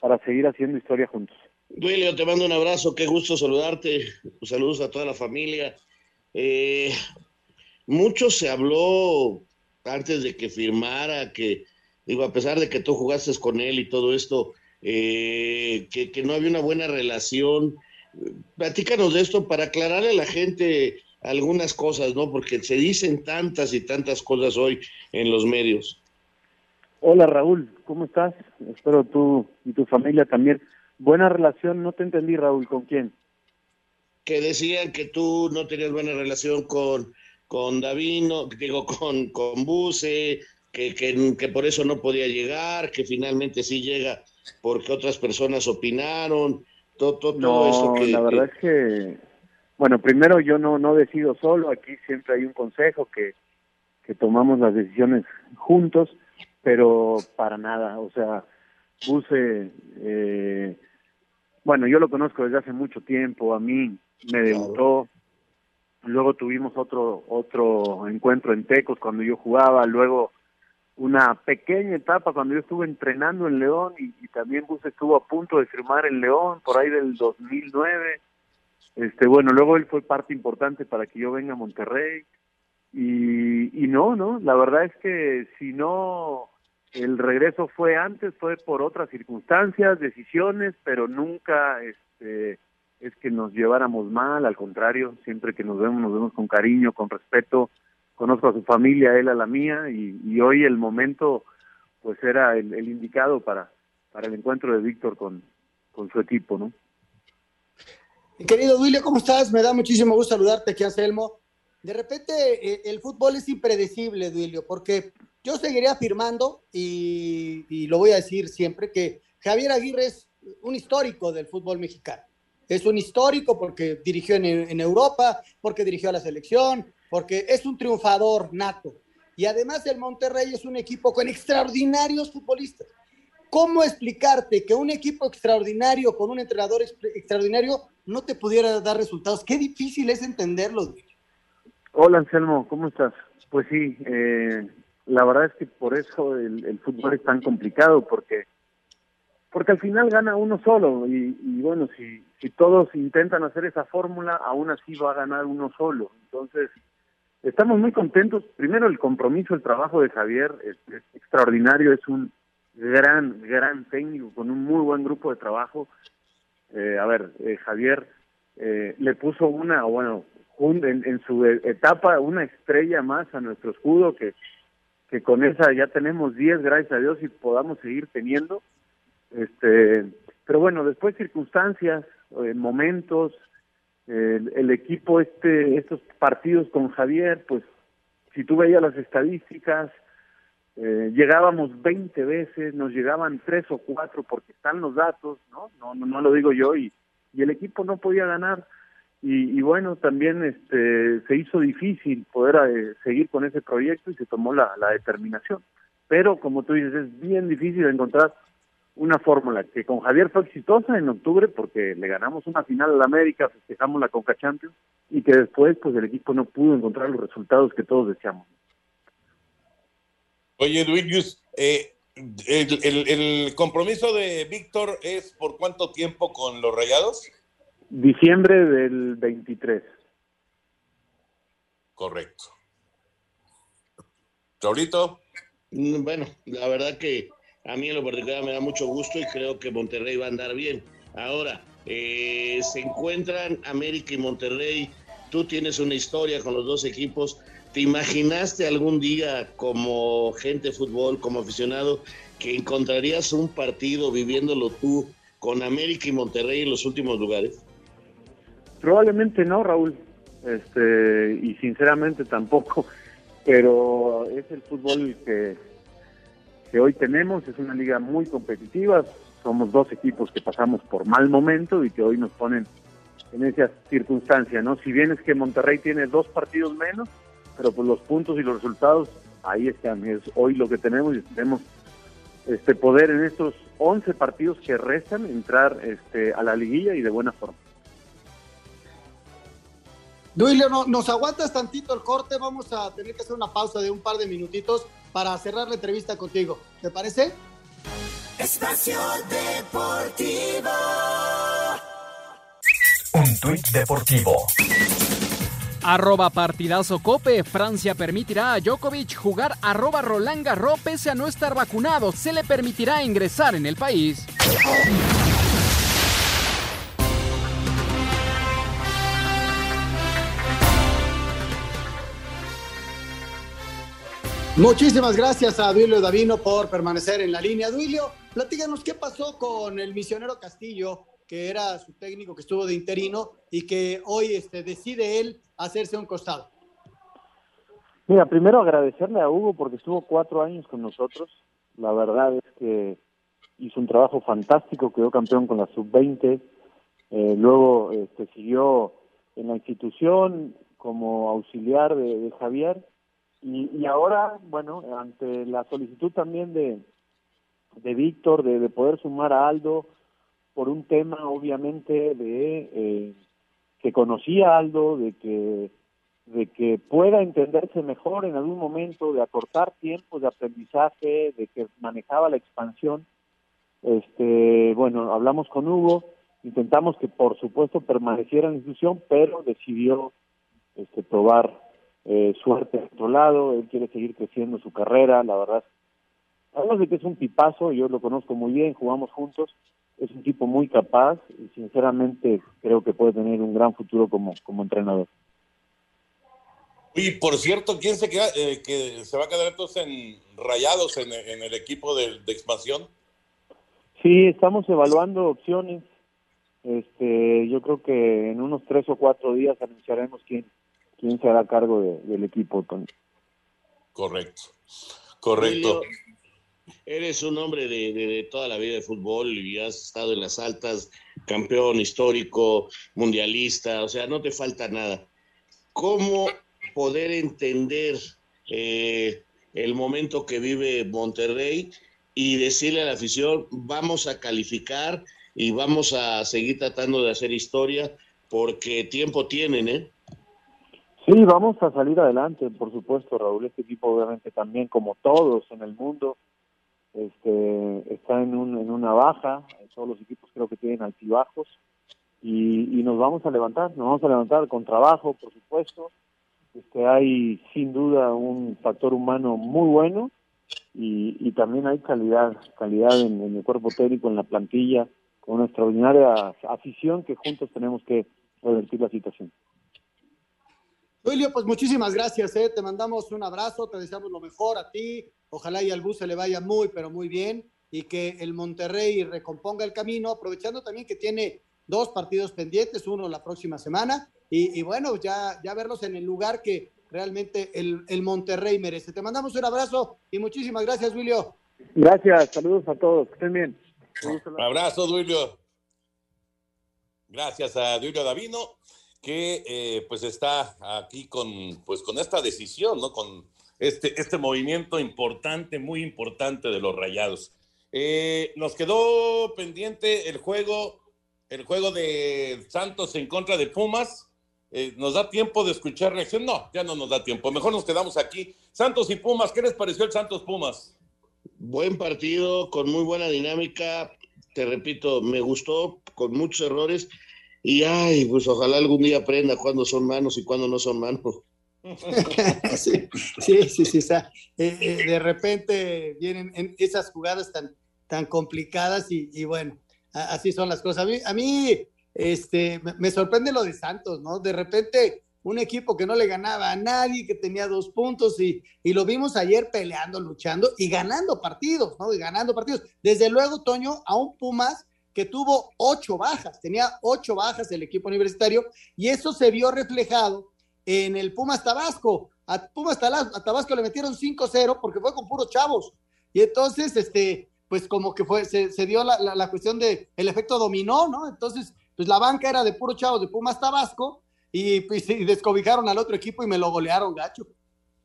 [SPEAKER 31] para seguir haciendo historia juntos.
[SPEAKER 17] Duilio, te mando un abrazo, qué gusto saludarte, saludos a toda la familia. Eh, mucho se habló antes de que firmara, que, digo, a pesar de que tú jugaste con él y todo esto, eh, que, que, no había una buena relación. Platícanos de esto para aclararle a la gente algunas cosas, ¿no? Porque se dicen tantas y tantas cosas hoy en los medios.
[SPEAKER 31] Hola Raúl, ¿cómo estás? Espero tú y tu familia también. Buena relación, no te entendí Raúl, ¿con quién?
[SPEAKER 17] Que decían que tú no tenías buena relación con con Davino, digo, con, con Buse, que, que, por eso no podía llegar, que finalmente sí llega porque otras personas opinaron, todo, todo,
[SPEAKER 31] no,
[SPEAKER 17] eso que...
[SPEAKER 31] La verdad es que, bueno, primero yo no, no decido solo, aquí siempre hay un consejo que, que tomamos las decisiones juntos, pero para nada, o sea, Buse, eh, bueno, yo lo conozco desde hace mucho tiempo, a mí me debutó, luego tuvimos otro otro encuentro en Tecos cuando yo jugaba, luego una pequeña etapa cuando yo estuve entrenando en León y, también Bus estuvo a punto de firmar en León por ahí del 2009. Este, bueno, luego él fue parte importante para que yo venga a Monterrey y, y no, no, la verdad es que si no el regreso fue antes, fue por otras circunstancias, decisiones, pero nunca este es que nos lleváramos mal, al contrario, siempre que nos vemos, nos vemos con cariño, con respeto, conozco a su familia, él a la mía, y, hoy el momento pues era el, indicado para, para el encuentro de Víctor con, con su equipo, ¿no?
[SPEAKER 13] Querido Duilio, ¿cómo estás? Me da muchísimo gusto saludarte aquí, Anselmo. De repente eh, el fútbol es impredecible, Duilio, porque yo seguiría afirmando, y lo voy a decir siempre, que Javier Aguirre es un histórico del fútbol mexicano es un histórico porque dirigió en, Europa, porque dirigió a la selección, porque es un triunfador nato. Y además el Monterrey es un equipo con extraordinarios futbolistas. ¿Cómo explicarte que un equipo extraordinario con un entrenador extraordinario no te pudiera dar resultados? Qué difícil es entenderlo.
[SPEAKER 31] Hola Anselmo, ¿cómo estás? Pues sí, eh, la verdad es que por eso el, fútbol es tan complicado, porque porque al final gana uno solo y, bueno, si, si todos intentan hacer esa fórmula, aún así va a ganar uno solo. Entonces, estamos muy contentos. Primero, el compromiso, el trabajo de Javier es extraordinario, es un gran, gran técnico con un muy buen grupo de trabajo. Eh, a ver, eh, Javier eh, le puso una, bueno, en, en, su etapa una estrella más a nuestro escudo que, que con esa ya tenemos 10, gracias a Dios, y podamos seguir teniendo. Este, pero bueno, después circunstancias, momentos, el, el, equipo, este, estos partidos con Javier, pues si tú veías las estadísticas, eh, llegábamos 20 veces, nos llegaban tres o cuatro porque están los datos, ¿no? No, no, lo digo yo y, y el equipo no podía ganar y, y bueno, también este se hizo difícil poder eh, seguir con ese proyecto y se tomó la, la determinación. Pero como tú dices, es bien difícil encontrar una fórmula que con Javier fue exitosa en octubre porque le ganamos una final a la América, festejamos la Conca Champions y que después pues el equipo no pudo encontrar los resultados que todos deseamos.
[SPEAKER 12] Oye, Duilius, eh, el, compromiso de Víctor es por cuánto tiempo con los Rayados?
[SPEAKER 31] Diciembre del 23.
[SPEAKER 12] Correcto. ¿Raulito?
[SPEAKER 17] Mm, bueno, la verdad que a mí en lo particular me da mucho gusto y creo que Monterrey va a andar bien. Ahora, eh, se encuentran América y Monterrey. Tú tienes una historia con los dos equipos. ¿Te imaginaste algún día como gente de fútbol, como aficionado, que encontrarías un partido viviéndolo tú con América y Monterrey en los últimos lugares?
[SPEAKER 31] Probablemente no, Raúl. Este, y sinceramente tampoco. Pero es el fútbol que, que hoy tenemos, es una liga muy competitiva. Somos dos equipos que pasamos por mal momento y que hoy nos ponen en esa circunstancia, ¿no? Si bien es que Monterrey tiene dos partidos menos, pero pues los puntos y los resultados ahí están. Es hoy lo que tenemos y tenemos este poder en estos 11 partidos que restan entrar este, a la liguilla y de buena forma.
[SPEAKER 13] Duilio, no, nos aguantas tantito el corte, vamos a tener que hacer una pausa de un par de minutitos para cerrar la entrevista contigo. ¿Te parece?
[SPEAKER 18] Espacio Deportivo.
[SPEAKER 19] Un tuit deportivo.
[SPEAKER 20] Arroba partidazo Cope. Francia permitirá a Djokovic jugar arroba Roland Garros pese a no estar vacunado. Se le permitirá ingresar en el país.
[SPEAKER 13] Muchísimas gracias a Duilio Davino por permanecer en la línea. Duilio, platíganos qué pasó con el misionero Castillo, que era su técnico que estuvo de interino y que hoy este, decide él hacerse un costado.
[SPEAKER 31] Mira, primero agradecerle a Hugo porque estuvo cuatro años con nosotros. La verdad es que hizo un trabajo fantástico, quedó campeón con la sub-20, eh, luego este, siguió en la institución como auxiliar de, Javier y, ahora, bueno, ante la solicitud también de, de Víctor de, de poder sumar a Aldo por un tema obviamente de eh, que conocía a Aldo, de que de que pueda entenderse mejor en algún momento, de acortar tiempos de aprendizaje, de que manejaba la expansión. Este, bueno, hablamos con Hugo, intentamos que por supuesto permaneciera en la institución, pero decidió este, probar eh, suerte a otro lado, él quiere seguir creciendo su carrera, la verdad. Hablamos de que es un tipazo, yo lo conozco muy bien, jugamos juntos, es un tipo muy capaz y sinceramente creo que puede tener un gran futuro como, como entrenador.
[SPEAKER 12] Y por cierto, ¿quién se queda, eh, que se va a quedar entonces en rayados en, el equipo de, expansión?
[SPEAKER 31] Sí, estamos evaluando opciones. Este, yo creo que en unos tres o cuatro días anunciaremos quién, quién se hará cargo del equipo.
[SPEAKER 12] Correcto, correcto.
[SPEAKER 17] Eres un hombre de, toda la vida de fútbol y has estado en las altas campeón histórico, mundialista, o sea, no te falta nada. ¿Cómo poder entender eh, el momento que vive Monterrey y decirle a la afición, vamos a calificar y vamos a seguir tratando de hacer historia porque tiempo tienen, ¿eh?
[SPEAKER 31] Sí, vamos a salir adelante, por supuesto, Raúl. Este equipo, obviamente, también como todos en el mundo, este, está en, un, en una baja. Todos los equipos creo que tienen altibajos y, y nos vamos a levantar. Nos vamos a levantar con trabajo, por supuesto. Este, hay sin duda un factor humano muy bueno y, y también hay calidad, calidad en, en el cuerpo técnico, en la plantilla, con una extraordinaria afición que juntos tenemos que revertir la situación.
[SPEAKER 13] Julio, pues muchísimas gracias, ¿eh? te mandamos un abrazo, te deseamos lo mejor a ti, ojalá y al bus se le vaya muy, pero muy bien, y que el Monterrey recomponga el camino, aprovechando también que tiene dos partidos pendientes, uno la próxima semana, y, y bueno, ya, ya verlos en el lugar que realmente el, el, Monterrey merece. Te mandamos un abrazo y muchísimas gracias, Julio.
[SPEAKER 31] Gracias, saludos a todos, que estén bien.
[SPEAKER 12] Un abrazo, Duilio. Gracias a Duilio Davino, que eh, pues está aquí con, pues, con esta decisión, ¿no? Con este, este movimiento importante, muy importante de los rayados. Eh, nos quedó pendiente el juego, el juego de Santos en contra de Pumas. Eh, ¿Nos da tiempo de escuchar reacción? No, ya no nos da tiempo. Mejor nos quedamos aquí. Santos y Pumas, ¿qué les pareció el Santos Pumas?
[SPEAKER 17] Buen partido, con muy buena dinámica. Te repito, me gustó, con muchos errores. Y ay, pues ojalá algún día aprenda cuándo son manos y cuándo no son manos.
[SPEAKER 13] sí, sí, sí, sí. O sea, eh, eh, de repente vienen en esas jugadas tan, tan complicadas y, bueno, así son las cosas. A mí, a mí este, me, me sorprende lo de Santos, ¿no? De repente un equipo que no le ganaba a nadie, que tenía dos puntos y, y, lo vimos ayer peleando, luchando y ganando partidos, ¿no? Y ganando partidos. Desde luego, Toño, a un Pumas que tuvo ocho bajas, tenía ocho bajas el equipo universitario y eso se vio reflejado en el Pumas Tabasco. A Pumas Tabasco le metieron 5-0 porque fue con puros chavos. Y entonces, este, pues como que fue, se, dio la, la, cuestión de el efecto dominó, ¿no? Entonces, pues la banca era de puros chavos de Pumas Tabasco y, pues, descobijaron al otro equipo y me lo golearon, gacho.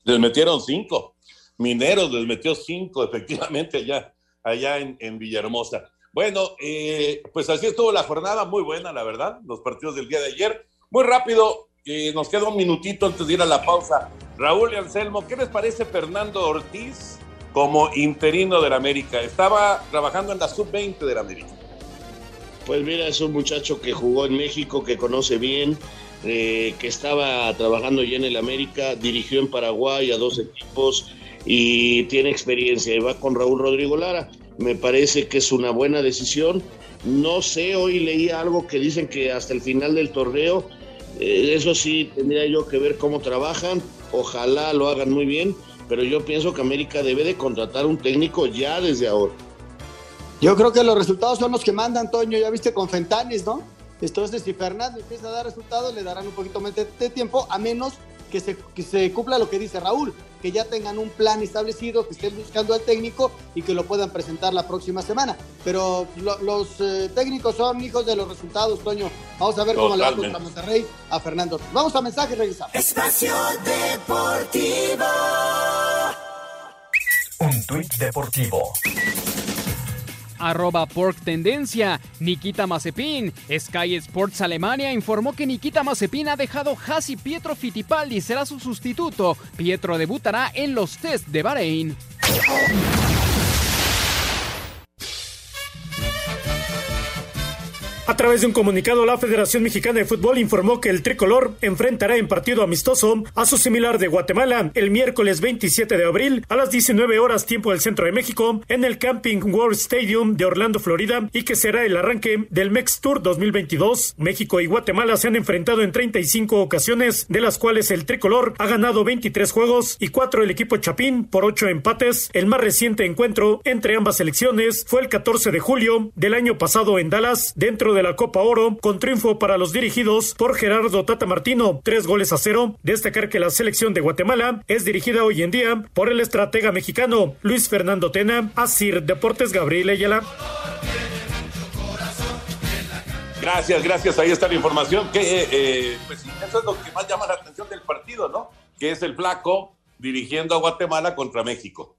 [SPEAKER 12] Les metieron cinco. Mineros les metió cinco, efectivamente, allá, allá en Villahermosa. Bueno, eh, pues así estuvo la jornada, muy buena, la verdad, los partidos del día de ayer. Muy rápido, eh, nos queda un minutito antes de ir a la pausa. Raúl y Anselmo, ¿qué les parece Fernando Ortiz como interino del América? Estaba trabajando en la sub-20 del América.
[SPEAKER 17] Pues mira, es un muchacho que jugó en México, que conoce bien, eh, que estaba trabajando ya en el América, dirigió en Paraguay a dos equipos y tiene experiencia y va con Raúl Rodrigo Lara. Me parece que es una buena decisión. No sé, hoy leí algo que dicen que hasta el final del torneo, eh, eso sí, tendría yo que ver cómo trabajan. Ojalá lo hagan muy bien, pero yo pienso que América debe de contratar un técnico ya desde ahora.
[SPEAKER 13] Yo creo que los resultados son los que mandan, Toño. Ya viste con Fentanes, ¿no? Entonces, si Fernando empieza a dar resultados, le darán un poquito más de tiempo, a menos que se, que se, cumpla lo que dice Raúl, que ya tengan un plan establecido, que estén buscando al técnico y que lo puedan presentar la próxima semana. Pero lo, los eh, técnicos son hijos de los resultados, Toño. Vamos a ver cómo le va contra Monterrey a Fernando. Vamos a mensaje y regresamos.
[SPEAKER 18] Espacio Deportivo.
[SPEAKER 19] Un tuit deportivo
[SPEAKER 20] arroba Pork Tendencia. Nikita Mazepin. Sky Sports Alemania informó que Nikita Mazepin ha dejado Hasi Pietro Fittipaldi será su sustituto. Pietro debutará en los test de Bahrein.
[SPEAKER 32] A través de un comunicado, la Federación Mexicana de Fútbol informó que el tricolor enfrentará en partido amistoso a su similar de Guatemala el miércoles 27 de abril a las 19 horas tiempo del centro de México en el Camping World Stadium de Orlando, Florida, y que será el arranque del Mex Tour 2022. México y Guatemala se han enfrentado en 35 ocasiones, de las cuales el tricolor ha ganado 23 juegos y 4 el equipo Chapín por 8 empates. El más reciente encuentro entre ambas selecciones fue el 14 de julio del año pasado en Dallas, dentro de la Copa Oro, con triunfo para los dirigidos por Gerardo Tata Martino, tres goles a cero. Destacar que la selección de Guatemala es dirigida hoy en día por el estratega mexicano Luis Fernando Tena, Asir Deportes Gabriel Ayala.
[SPEAKER 12] Gracias, gracias. Ahí está la información. Que, eh, pues sí, eso es lo que más llama la atención del partido, ¿no? Que es el flaco dirigiendo a Guatemala contra México.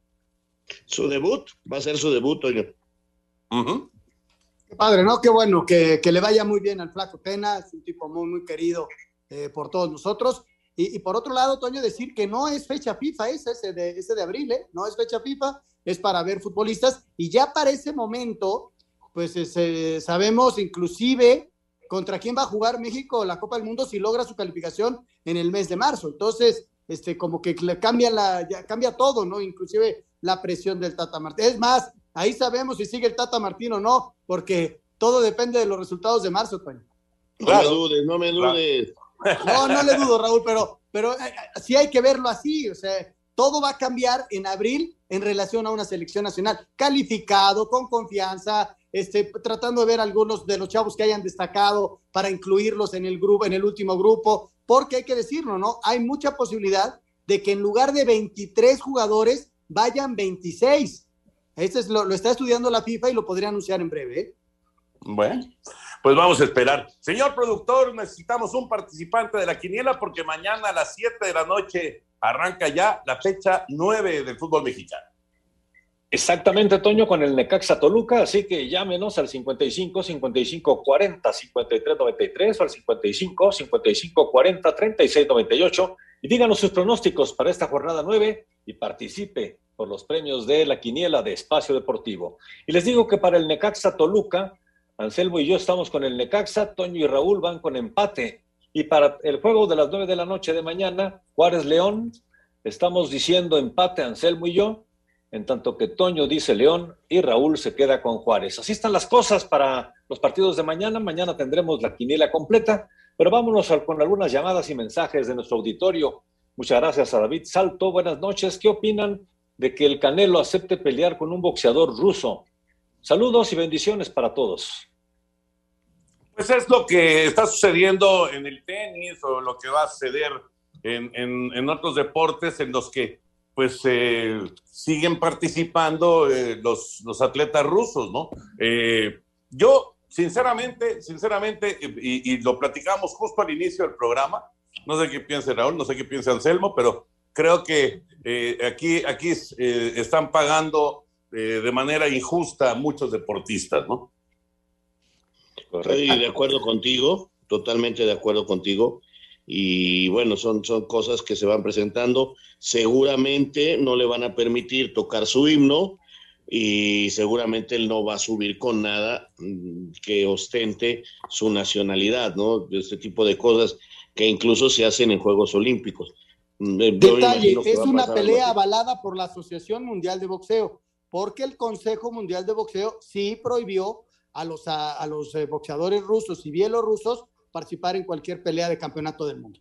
[SPEAKER 17] Su debut, va a ser su debut, Toño.
[SPEAKER 13] Padre, ¿no? Qué bueno, que, que, le vaya muy bien al flaco Tena, es un tipo muy, muy querido eh, por todos nosotros. Y, por otro lado, Toño, decir que no es fecha FIFA ese, ese de, ese de abril, ¿eh? No es fecha FIFA, es para ver futbolistas. Y ya para ese momento, pues eh, sabemos inclusive contra quién va a jugar México la Copa del Mundo si logra su calificación en el mes de marzo. Entonces, este, como que cambia, la, ya cambia todo, ¿no? Inclusive la presión del Tata Martín. Es más, ahí sabemos si sigue el Tata Martín o no, porque todo depende de los resultados de marzo, Toño.
[SPEAKER 17] No me dudes, no me dudes.
[SPEAKER 13] No, no le dudo, Raúl, pero, pero eh, eh, sí hay que verlo así, o sea, todo va a cambiar en abril en relación a una selección nacional, calificado, con confianza, este, tratando de ver algunos de los chavos que hayan destacado para incluirlos en el grupo, en el último grupo, porque hay que decirlo, ¿no? Hay mucha posibilidad de que en lugar de 23 jugadores vayan 26. Este es lo, lo está estudiando la FIFA y lo podría anunciar en breve. ¿eh?
[SPEAKER 12] Bueno, pues vamos a esperar. Señor productor, necesitamos un participante de la quiniela porque mañana a las 7 de la noche arranca ya la fecha 9 del fútbol mexicano.
[SPEAKER 21] Exactamente, Toño, con el Necaxa Toluca, así que llámenos al 55 55 40 53 93 o al 55 55 40 36 98 y díganos sus pronósticos para esta jornada 9 y participe por los premios de la quiniela de Espacio Deportivo. Y les digo que para el Necaxa Toluca, Anselmo y yo estamos con el Necaxa, Toño y Raúl van con empate. Y para el juego de las 9 de la noche de mañana, Juárez León, estamos diciendo empate Anselmo y yo en tanto que Toño dice León y Raúl se queda con Juárez. Así están las cosas para los partidos de mañana. Mañana tendremos la quiniela completa, pero vámonos con algunas llamadas y mensajes de nuestro auditorio. Muchas gracias a David Salto. Buenas noches. ¿Qué opinan de que el Canelo acepte pelear con un boxeador ruso? Saludos y bendiciones para todos.
[SPEAKER 12] Pues es lo que está sucediendo en el tenis o lo que va a suceder en, en, en otros deportes en los que pues eh, siguen participando eh, los, los, atletas rusos, ¿no? Eh, yo, sinceramente, sinceramente, y, y, lo platicamos justo al inicio del programa, no sé qué piensa Raúl, no sé qué piensa Anselmo, pero creo que aquí, aquí están pagando de manera injusta a muchos deportistas, ¿no?
[SPEAKER 17] Estoy de acuerdo contigo, totalmente de acuerdo contigo y bueno, son, son cosas que se van presentando. Seguramente no le van a permitir tocar su himno y seguramente él no va a subir con nada mm, que ostente su nacionalidad, ¿no? Este tipo de cosas que incluso se hacen en Juegos Olímpicos.
[SPEAKER 13] Mm, Detalle, es una pelea avalada por la Asociación Mundial de Boxeo, porque el Consejo Mundial de Boxeo sí prohibió a los, a, a los eh, boxeadores rusos y bielorrusos participar en cualquier pelea de campeonato del mundo.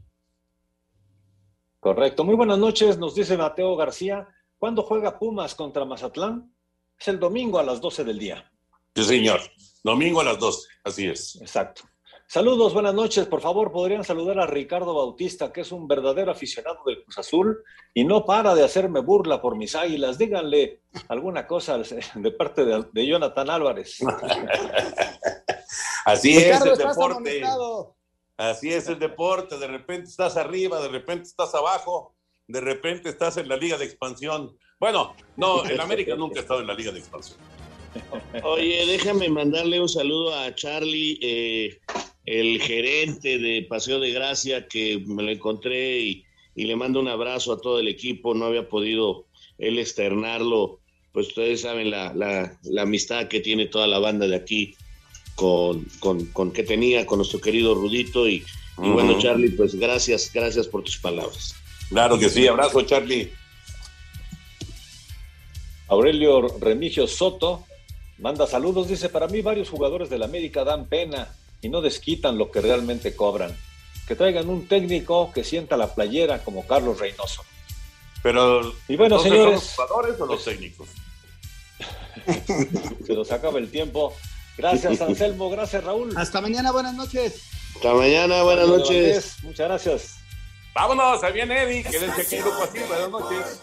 [SPEAKER 21] Correcto. Muy buenas noches, nos dice Mateo García. ¿Cuándo juega Pumas contra Mazatlán? Es el domingo a las 12 del día.
[SPEAKER 12] Sí, señor. Domingo a las 12, así es.
[SPEAKER 21] Exacto. Saludos, buenas noches. Por favor, podrían saludar a Ricardo Bautista, que es un verdadero aficionado del Cruz Azul y no para de hacerme burla por mis águilas. Díganle alguna cosa de parte de, de Jonathan Álvarez.
[SPEAKER 12] Así es el deporte. Así es el deporte. De repente estás arriba, de repente estás abajo, de repente estás en la liga de expansión. Bueno, no, el América nunca ha estado en la liga de expansión.
[SPEAKER 17] Oye, déjame mandarle un saludo a Charlie, eh, el gerente de Paseo de Gracia, que me lo encontré y, y, le mando un abrazo a todo el equipo. No había podido él externarlo, pues ustedes saben la, la, la amistad que tiene toda la banda de aquí con, con, con que tenía con nuestro querido Rudito y, y bueno, Charlie, pues gracias, gracias por tus palabras.
[SPEAKER 12] Claro que sí, abrazo, Charlie.
[SPEAKER 21] Aurelio Remigio Soto manda saludos, dice, para mí varios jugadores del América dan pena y no desquitan lo que realmente cobran. Que traigan un técnico que sienta la playera como Carlos Reynoso.
[SPEAKER 12] Pero,
[SPEAKER 21] y bueno, señores,
[SPEAKER 12] ¿son los jugadores o los técnicos?
[SPEAKER 21] Se nos acaba el tiempo. Gracias, Anselmo. Gracias, Raúl.
[SPEAKER 13] Hasta mañana, buenas noches.
[SPEAKER 17] Hasta mañana, buenas noches.
[SPEAKER 21] Muchas gracias.
[SPEAKER 12] Vámonos, ahí viene Eddie, que es el pequeño grupo así. Buenas noches.